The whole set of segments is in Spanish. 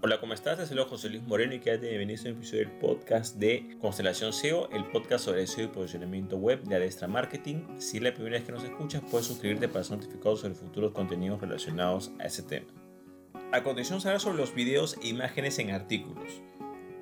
Hola, ¿cómo estás? Es el José Luis Moreno y quédate bienvenido a un episodio del podcast de Constelación SEO, el podcast sobre SEO y posicionamiento web de Adestra Marketing. Si es la primera vez que nos escuchas, puedes suscribirte para ser notificado sobre futuros contenidos relacionados a ese tema. A continuación, se sobre los videos e imágenes en artículos.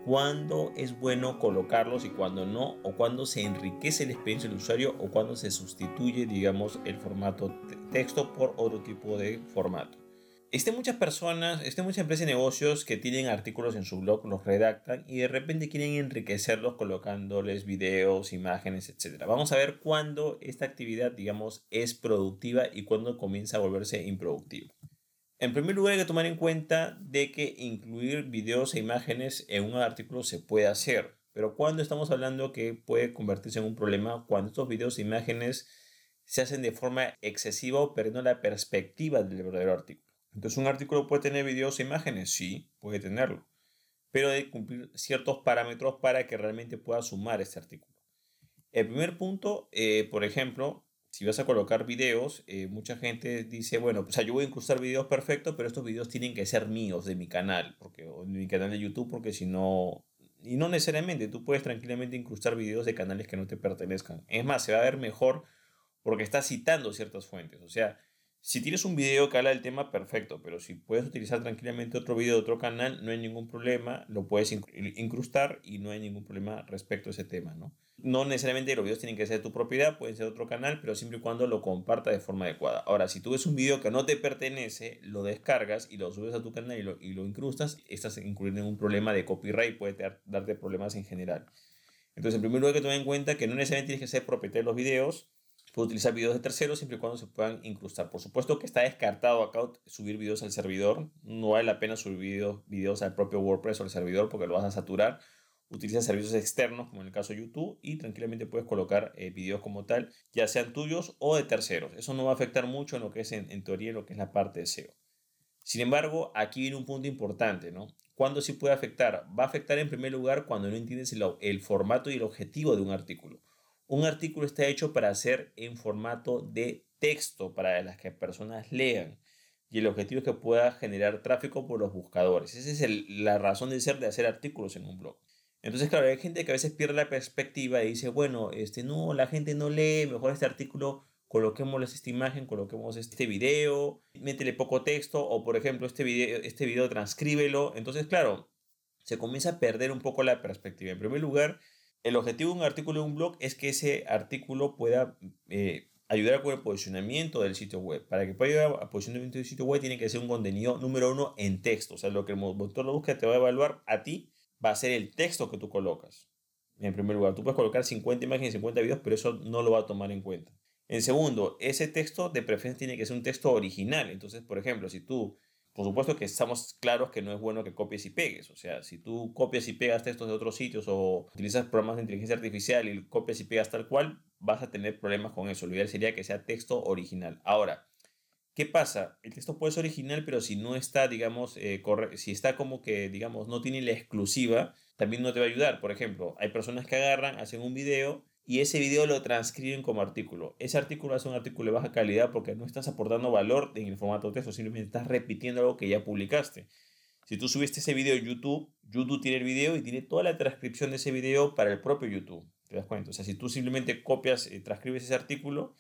Cuándo es bueno colocarlos y cuándo no, o cuándo se enriquece la experiencia del usuario o cuándo se sustituye, digamos, el formato texto por otro tipo de formato. Existen muchas personas, existen muchas empresas y negocios que tienen artículos en su blog, los redactan y de repente quieren enriquecerlos colocándoles videos, imágenes, etc. Vamos a ver cuándo esta actividad, digamos, es productiva y cuándo comienza a volverse improductiva. En primer lugar, hay que tomar en cuenta de que incluir videos e imágenes en un artículo se puede hacer, pero cuando estamos hablando que puede convertirse en un problema cuando estos videos e imágenes se hacen de forma excesiva o perdiendo la perspectiva del verdadero artículo. Entonces, ¿un artículo puede tener videos e imágenes? Sí, puede tenerlo. Pero debe cumplir ciertos parámetros para que realmente pueda sumar este artículo. El primer punto, eh, por ejemplo, si vas a colocar videos, eh, mucha gente dice, bueno, pues yo voy a incrustar videos perfectos, pero estos videos tienen que ser míos, de mi canal, porque, o de mi canal de YouTube, porque si no... Y no necesariamente, tú puedes tranquilamente incrustar videos de canales que no te pertenezcan. Es más, se va a ver mejor porque estás citando ciertas fuentes. O sea, si tienes un video que habla del tema, perfecto, pero si puedes utilizar tranquilamente otro video de otro canal, no hay ningún problema, lo puedes incrustar y no hay ningún problema respecto a ese tema, ¿no? No necesariamente los videos tienen que ser de tu propiedad, pueden ser de otro canal, pero siempre y cuando lo comparta de forma adecuada. Ahora, si tú ves un video que no te pertenece, lo descargas y lo subes a tu canal y lo, incrustas, estás incurriendo en un problema de copyright, puede darte problemas en general. Entonces, en primer lugar, hay que tomar en cuenta que no necesariamente tienes que ser propietario de los videos, Puede utilizar videos de terceros siempre y cuando se puedan incrustar. Por supuesto que está descartado acá subir videos al servidor. No vale la pena subir videos, videos al propio WordPress o al servidor porque lo vas a saturar. Utiliza servicios externos como en el caso de YouTube y tranquilamente puedes colocar eh, videos como tal, ya sean tuyos o de terceros. Eso no va a afectar mucho en lo que es en, teoría lo que es la parte de SEO. Sin embargo, aquí viene un punto importante, ¿no? ¿Cuándo sí puede afectar? Va a afectar en primer lugar cuando no entiendes el formato y el objetivo de un artículo. Un artículo está hecho para ser en formato de texto para las que personas lean y el objetivo es que pueda generar tráfico por los buscadores. Esa es la razón de ser de hacer artículos en un blog. Entonces, claro, hay gente que a veces pierde la perspectiva y dice, bueno, este, no, la gente no lee, mejor este artículo coloquémosle esta imagen, coloquemos este video, métele poco texto o por ejemplo este video, este video transcríbelo. Entonces, claro, se comienza a perder un poco la perspectiva. En primer lugar, el objetivo de un artículo de un blog es que ese artículo pueda eh, ayudar con el posicionamiento del sitio web. Para que pueda ayudar al posicionamiento del sitio web tiene que ser un contenido número uno en texto. O sea, lo que el motor de búsqueda te va a evaluar a ti va a ser el texto que tú colocas. En primer lugar, tú puedes colocar 50 imágenes y 50 videos, pero eso no lo va a tomar en cuenta. En segundo, ese texto de preferencia tiene que ser un texto original. Entonces, por ejemplo, si tú por supuesto que estamos claros que no es bueno que copies y pegues. O sea, si tú copias y pegas textos de otros sitios o utilizas programas de inteligencia artificial y copias y pegas tal cual, vas a tener problemas con eso. Lo ideal sería que sea texto original. Ahora, ¿qué pasa? El texto puede ser original, pero si no está, digamos, eh, si está como que, digamos, no tiene la exclusiva, también no te va a ayudar. Por ejemplo, hay personas que agarran, hacen un video y ese video lo transcriben como artículo. Ese artículo es un artículo de baja calidad porque no estás aportando valor en el formato texto, simplemente estás repitiendo algo que ya publicaste. Si tú subiste ese video a YouTube, YouTube tiene el video y tiene toda la transcripción de ese video para el propio YouTube. ¿Te das cuenta? O sea, si tú simplemente copias y transcribes ese artículo,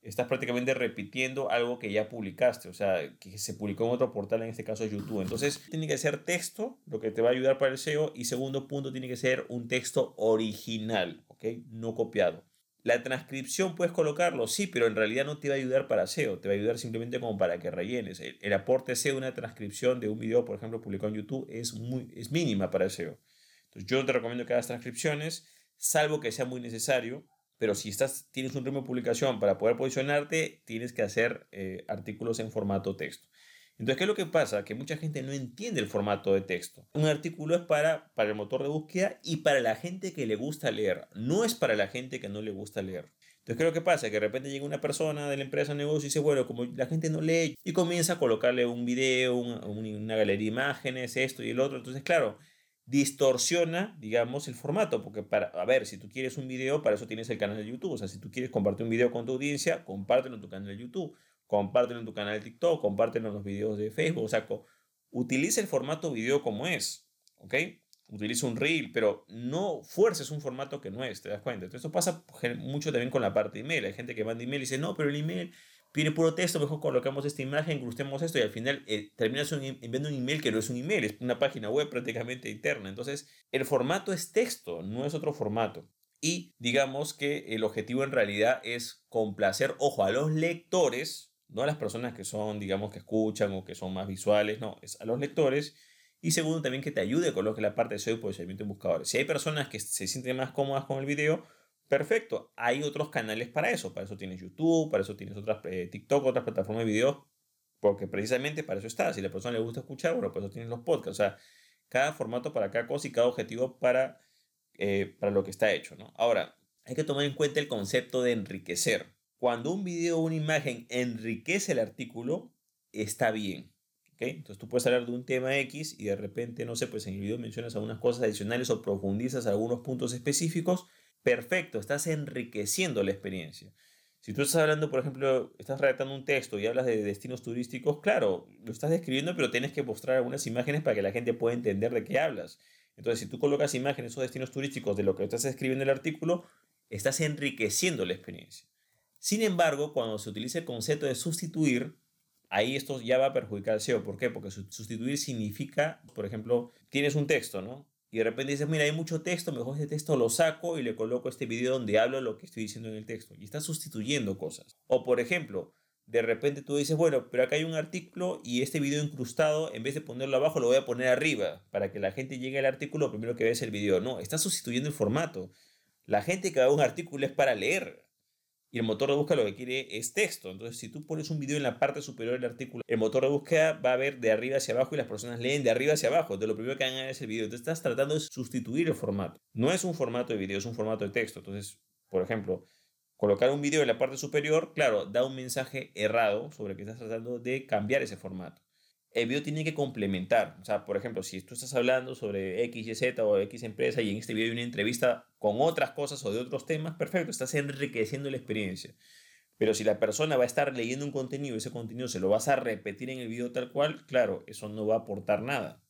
estás prácticamente repitiendo algo que ya publicaste, o sea, que se publicó en otro portal, en este caso YouTube. Entonces, tiene que ser texto, lo que te va a ayudar para el SEO, y segundo punto, tiene que ser un texto original, ¿ok? No copiado. La transcripción puedes colocarlo, sí, pero en realidad no te va a ayudar para SEO, te va a ayudar simplemente como para que rellenes. El, aporte SEO una transcripción de un video, por ejemplo, publicado en YouTube, es, muy, es mínima para SEO. Entonces, yo te recomiendo que hagas transcripciones, salvo que sea muy necesario, pero si estás, tienes un ritmo de publicación para poder posicionarte, tienes que hacer eh, artículos en formato texto. Entonces, ¿qué es lo que pasa? Que mucha gente no entiende el formato de texto. Un artículo es para, para el motor de búsqueda y para la gente que le gusta leer. No es para la gente que no le gusta leer. Entonces, ¿qué es lo que pasa? Que de repente llega una persona de la empresa de negocio y dice, bueno, como la gente no lee, y comienza a colocarle un video, una galería de imágenes, esto y el otro. Entonces, claro, distorsiona, digamos, el formato, porque para, a ver, si tú quieres un video, para eso tienes el canal de YouTube, o sea, si tú quieres compartir un video con tu audiencia, compártelo en tu canal de YouTube, compártelo en tu canal de TikTok, compártelo en los videos de Facebook, o sea, utiliza el formato video como es, ¿ok? Utiliza un reel, pero no fuerces un formato que no es, ¿te das cuenta? Entonces, esto pasa mucho también con la parte de email. Hay gente que manda email y dice, no, pero el email pide puro texto, mejor colocamos esta imagen, incrustemos esto y al final eh, terminas enviando un email que no es un email, es una página web prácticamente interna. Entonces, el formato es texto, no es otro formato. Y digamos que el objetivo en realidad es complacer, ojo, a los lectores, no a las personas que son, digamos, que escuchan o que son más visuales, no, es a los lectores. Y segundo, también que te ayude con lo que la parte de SEO y posicionamiento en buscadores. Si hay personas que se sienten más cómodas con el video, Perfecto, hay otros canales para eso. Para eso tienes YouTube, para eso tienes otras eh, TikTok, otras plataformas de video, porque precisamente para eso está. Si a la persona le gusta escuchar, bueno, pues eso tienes los podcasts. O sea, cada formato para cada cosa y cada objetivo para, eh, para lo que está hecho. ¿no? Ahora, hay que tomar en cuenta el concepto de enriquecer. Cuando un video o una imagen enriquece el artículo, está bien. ¿okay? Entonces tú puedes hablar de un tema X y de repente, no sé, pues en el video mencionas algunas cosas adicionales o profundizas algunos puntos específicos perfecto, estás enriqueciendo la experiencia. Si tú estás hablando, por ejemplo, estás redactando un texto y hablas de destinos turísticos, claro, lo estás describiendo, pero tienes que mostrar algunas imágenes para que la gente pueda entender de qué hablas. Entonces, si tú colocas imágenes o destinos turísticos de lo que estás escribiendo en el artículo, estás enriqueciendo la experiencia. Sin embargo, cuando se utiliza el concepto de sustituir, ahí esto ya va a perjudicar al SEO. ¿Por qué? Porque sustituir significa, por ejemplo, tienes un texto, ¿no? y de repente dices, mira, hay mucho texto, mejor ese texto lo saco y le coloco este video donde hablo lo que estoy diciendo en el texto. Y estás sustituyendo cosas. O por ejemplo, de repente tú dices, bueno, pero acá hay un artículo y este video incrustado, en vez de ponerlo abajo, lo voy a poner arriba para que la gente llegue al artículo, primero que veas el video. No, estás sustituyendo el formato. La gente que ve un artículo es para leer y el motor de búsqueda lo que quiere es texto. Entonces, si tú pones un video en la parte superior del artículo, el motor de búsqueda va a ver de arriba hacia abajo y las personas leen de arriba hacia abajo. Entonces, lo primero que hagan es el video. Entonces, estás tratando de sustituir el formato. No es un formato de video, es un formato de texto. Entonces, por ejemplo, colocar un video en la parte superior, claro, da un mensaje errado sobre que estás tratando de cambiar ese formato el video tiene que complementar. O sea, por ejemplo, si tú estás hablando sobre X, Y, Z o X empresa y en este video hay una entrevista con otras cosas o de otros temas, perfecto, estás enriqueciendo la experiencia. Pero si la persona va a estar leyendo un contenido y ese contenido se lo vas a repetir en el video tal cual, claro, eso no va a aportar nada.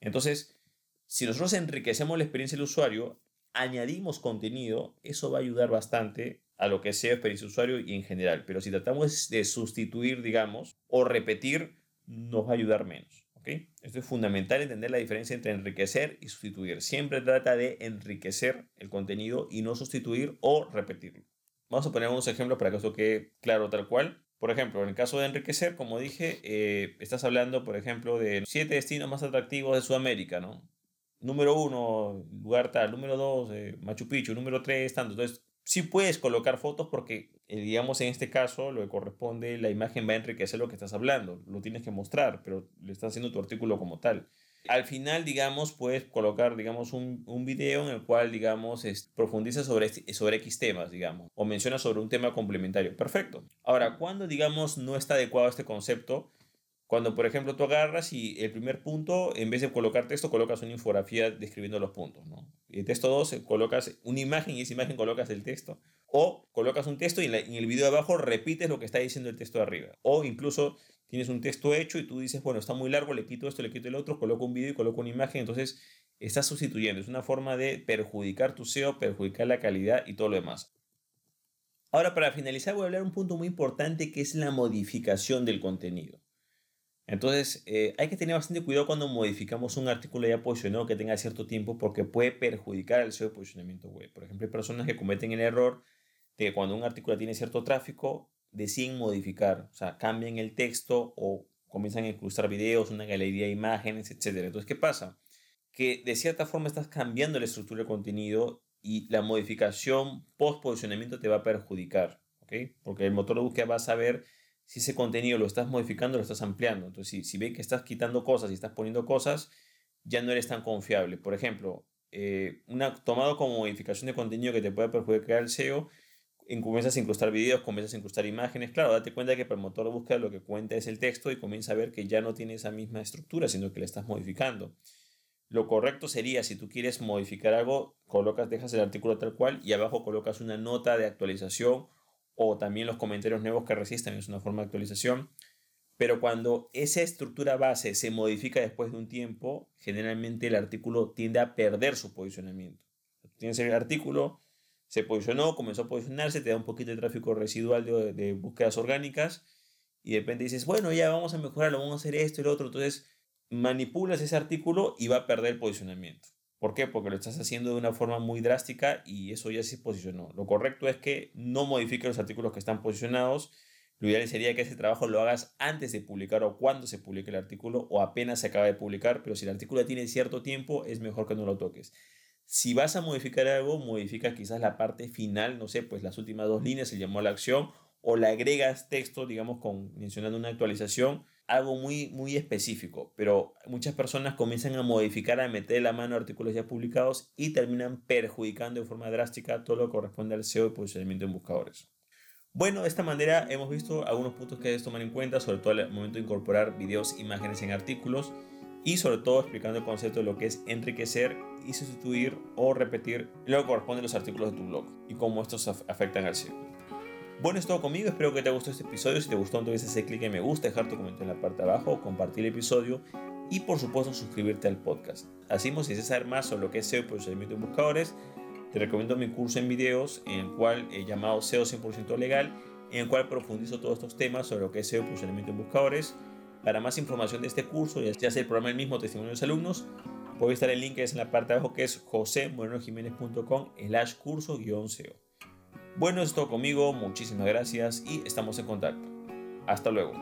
Entonces, si nosotros enriquecemos la experiencia del usuario, añadimos contenido, eso va a ayudar bastante a lo que sea experiencia del usuario y en general. Pero si tratamos de sustituir, digamos, o repetir, nos va a ayudar menos. Esto es fundamental entender la diferencia entre enriquecer y sustituir. Siempre trata de enriquecer el contenido y no sustituir o repetirlo. Vamos a poner unos ejemplos para que esto quede claro tal cual. Por ejemplo, en el caso de enriquecer, como dije, eh, estás hablando, por ejemplo, de siete destinos más atractivos de Sudamérica, ¿no? Número uno, lugar tal. Número dos, eh, Machu Picchu. Número tres, tanto. Entonces, sí puedes colocar fotos porque, eh, digamos, en este caso, lo que corresponde, la imagen va a enriquecer lo que estás hablando. Lo tienes que mostrar, pero le estás haciendo tu artículo como tal. Al final, digamos, puedes colocar, digamos, un, un video en el cual, digamos, es, profundiza sobre, este, sobre X temas, digamos, o menciona sobre un tema complementario. Perfecto. Ahora, cuando, digamos, no está adecuado este concepto, cuando, por ejemplo, tú agarras y el primer punto, en vez de colocar texto, colocas una infografía describiendo los puntos, ¿no? Y el texto 2, eh, colocas una imagen y esa imagen colocas el texto. O colocas un texto y en, el video de abajo repites lo que está diciendo el texto de arriba. O incluso tienes un texto hecho y tú dices, bueno, está muy largo, le quito esto, le quito el otro, coloco un video y coloco una imagen. Entonces, estás sustituyendo. Es una forma de perjudicar tu SEO, perjudicar la calidad y todo lo demás. Ahora, para finalizar, voy a hablar de un punto muy importante que es la modificación del contenido. Entonces, eh, hay que tener bastante cuidado cuando modificamos un artículo ya posicionado que tenga cierto tiempo porque puede perjudicar el SEO de posicionamiento web. Por ejemplo, hay personas que cometen el error de que cuando un artículo tiene cierto tráfico, deciden modificar, o sea, cambian el texto o comienzan a incrustar videos, una galería de imágenes, etc. Entonces, ¿qué pasa? Que de cierta forma estás cambiando la estructura del contenido y la modificación post posicionamiento te va a perjudicar, ¿ok? Porque el motor de búsqueda va a saber si ese contenido lo estás modificando, lo estás ampliando. Entonces, si, si ve que estás quitando cosas y estás poniendo cosas, ya no eres tan confiable. Por ejemplo, eh, una, tomado como modificación de contenido que te puede perjudicar el SEO, comienzas a incrustar videos, comienzas a incrustar imágenes. Claro, date cuenta que para el motor de búsqueda lo que cuenta es el texto y comienza a ver que ya no tiene esa misma estructura, sino que le estás modificando. Lo correcto sería, si tú quieres modificar algo, colocas, dejas el artículo tal cual y abajo colocas una nota de actualización o también los comentarios nuevos que resisten, es una forma de actualización. Pero cuando esa estructura base se modifica después de un tiempo, generalmente el artículo tiende a perder su posicionamiento. Tienes el artículo, se posicionó, comenzó a posicionarse, te da un poquito de tráfico residual de, búsquedas orgánicas y de repente dices, bueno, ya vamos a mejorarlo, vamos a hacer esto y lo otro. Entonces manipulas ese artículo y va a perder el posicionamiento. ¿Por qué? Porque lo estás haciendo de una forma muy drástica y eso ya se posicionó. Lo correcto es que no modifiques los artículos que están posicionados. Lo ideal sería que ese trabajo lo hagas antes de publicar o cuando se publique el artículo o apenas se acaba de publicar, pero si el artículo tiene cierto tiempo es mejor que no lo toques. Si vas a modificar algo, modifica quizás la parte final, no sé, pues las últimas dos líneas, se llamó la acción, o le agregas texto, digamos, con, mencionando una actualización, algo muy, muy específico. Pero muchas personas comienzan a modificar, a meter la mano a artículos ya publicados y terminan perjudicando de forma drástica todo lo que corresponde al SEO y posicionamiento en buscadores. Bueno, de esta manera hemos visto algunos puntos que debes tomar en cuenta, sobre todo al momento de incorporar videos, imágenes en artículos y sobre todo explicando el concepto de lo que es enriquecer y sustituir o repetir lo que corresponde a los artículos de tu blog y cómo estos afectan al SEO. Bueno, es todo conmigo, espero que te haya gustado este episodio. Si te gustó, entonces ese clic en me gusta, dejar tu comentario en la parte de abajo, compartir el episodio y por supuesto suscribirte al podcast. Así, si deseas saber más sobre lo que es SEO y posicionamiento en buscadores, te recomiendo mi curso en videos en el cual he llamado SEO 100% legal, en el cual profundizo todos estos temas sobre lo que es SEO y posicionamiento en buscadores para más información de este curso, ya sea el programa el mismo testimonio de los alumnos, puede estar el link que es en la parte de abajo que es josemorenojiménez.com slash curso guion SEO. Bueno, es todo conmigo, muchísimas gracias y estamos en contacto. Hasta luego.